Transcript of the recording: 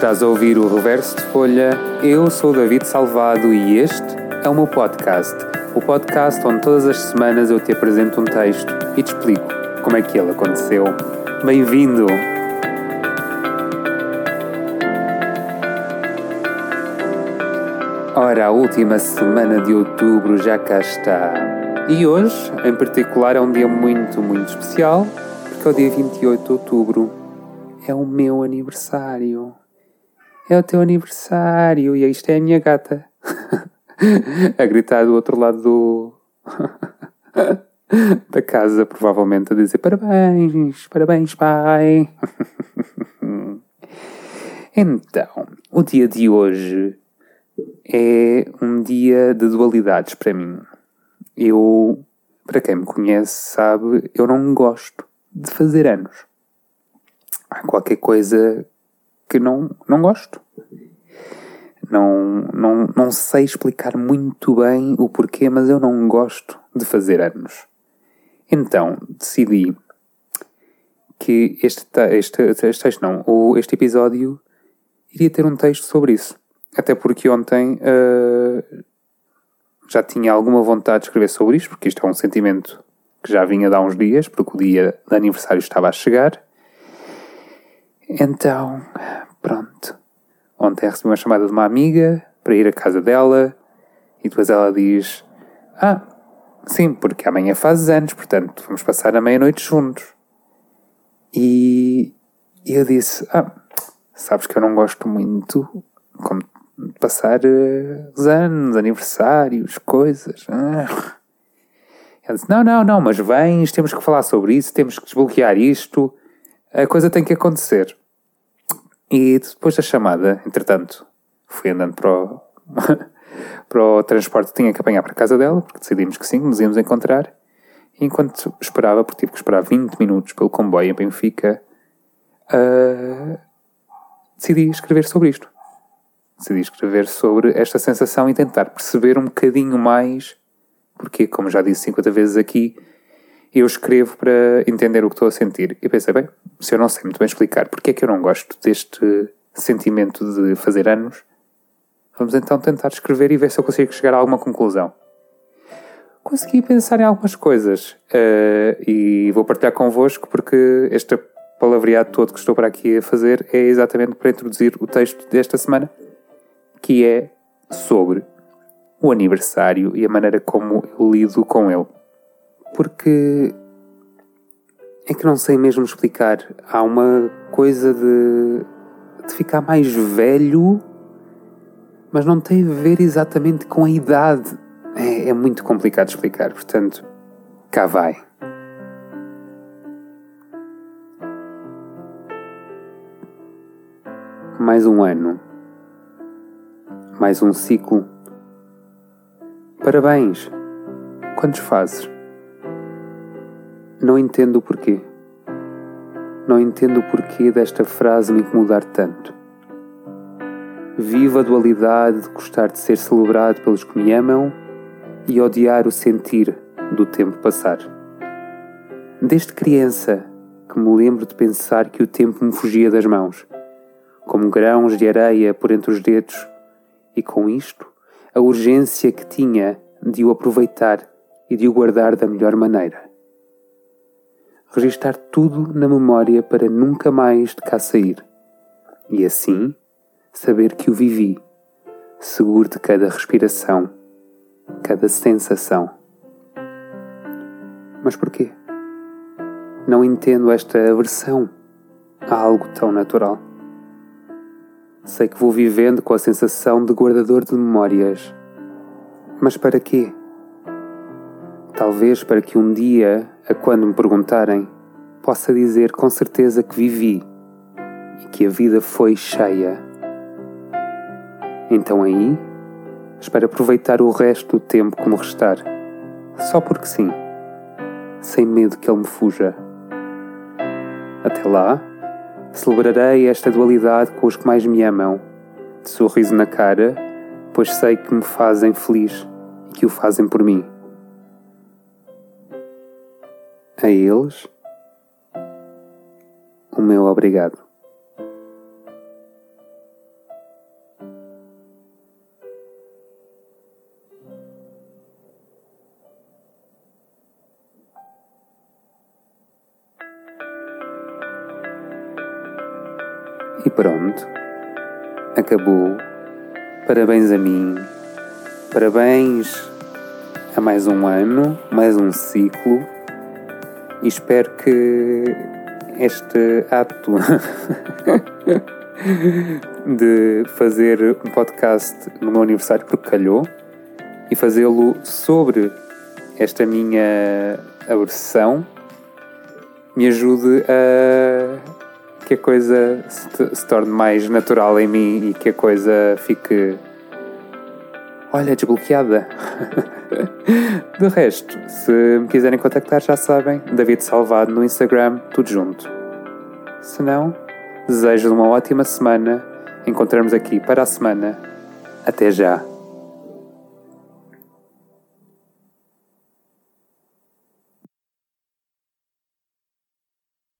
Estás a ouvir o Reverso de Folha? Eu sou o David Salvado e este é o meu podcast. O podcast onde todas as semanas eu te apresento um texto e te explico como é que ele aconteceu. Bem-vindo! Ora, a última semana de outubro já cá está. E hoje, em particular, é um dia muito, muito especial, porque é o dia 28 de outubro. É o meu aniversário. É o teu aniversário e isto é a minha gata. a gritar do outro lado do. da casa, provavelmente, a dizer parabéns, parabéns, pai. então, o dia de hoje é um dia de dualidades para mim. Eu, para quem me conhece, sabe, eu não gosto de fazer anos. Há qualquer coisa que não, não gosto. Não, não, não sei explicar muito bem o porquê, mas eu não gosto de fazer anos. Então decidi que este, este, este texto, não, ou este episódio iria ter um texto sobre isso. Até porque ontem uh, já tinha alguma vontade de escrever sobre isto, porque isto é um sentimento que já vinha de há uns dias, porque o dia de aniversário estava a chegar. Então, pronto. Ontem recebi uma chamada de uma amiga para ir à casa dela e depois ela diz: Ah, sim, porque amanhã fazes anos, portanto vamos passar a meia-noite juntos. E eu disse: Ah, sabes que eu não gosto muito como de passar uh, os anos, aniversários, coisas. Ah. Ela disse: Não, não, não, mas vens, temos que falar sobre isso, temos que desbloquear isto, a coisa tem que acontecer. E depois da chamada, entretanto, fui andando para o, para o transporte que tinha que apanhar para a casa dela, porque decidimos que sim, nos íamos encontrar. E enquanto esperava, porque tive que esperar 20 minutos pelo comboio em Benfica, uh, decidi escrever sobre isto. Decidi escrever sobre esta sensação e tentar perceber um bocadinho mais, porque, como já disse 50 vezes aqui, eu escrevo para entender o que estou a sentir. E pensei, bem, se eu não sei muito bem explicar porque é que eu não gosto deste sentimento de fazer anos, vamos então tentar escrever e ver se eu consigo chegar a alguma conclusão. Consegui pensar em algumas coisas uh, e vou partilhar convosco porque este palavreado todo que estou para aqui a fazer é exatamente para introduzir o texto desta semana, que é sobre o aniversário e a maneira como eu lido com ele porque é que não sei mesmo explicar. Há uma coisa de, de ficar mais velho, mas não tem a ver exatamente com a idade. É, é muito complicado explicar, portanto, cá vai. Mais um ano. Mais um ciclo. Parabéns! Quantos fazes? Não entendo o porquê. Não entendo o porquê desta frase me incomodar tanto. Vivo a dualidade de gostar de ser celebrado pelos que me amam e odiar o sentir do tempo passar. Desde criança que me lembro de pensar que o tempo me fugia das mãos, como grãos de areia por entre os dedos, e com isto a urgência que tinha de o aproveitar e de o guardar da melhor maneira registar tudo na memória para nunca mais de cá sair. E assim, saber que o vivi, seguro de cada respiração, cada sensação. Mas porquê? Não entendo esta aversão a algo tão natural. Sei que vou vivendo com a sensação de guardador de memórias. Mas para quê? Talvez para que um dia, a quando me perguntarem, possa dizer com certeza que vivi e que a vida foi cheia. Então aí, espero aproveitar o resto do tempo que me restar, só porque sim, sem medo que ele me fuja. Até lá, celebrarei esta dualidade com os que mais me amam, de sorriso na cara, pois sei que me fazem feliz e que o fazem por mim a eles o meu obrigado. E pronto, acabou. Parabéns a mim, parabéns a mais um ano, mais um ciclo. E espero que este ato de fazer um podcast no meu aniversário, porque calhou, e fazê-lo sobre esta minha aversão, me ajude a que a coisa se, se torne mais natural em mim e que a coisa fique. Olha, desbloqueada. De resto, se me quiserem contactar, já sabem, David Salvado no Instagram, tudo junto. Se não, desejo uma ótima semana. Encontramos aqui para a semana. Até já.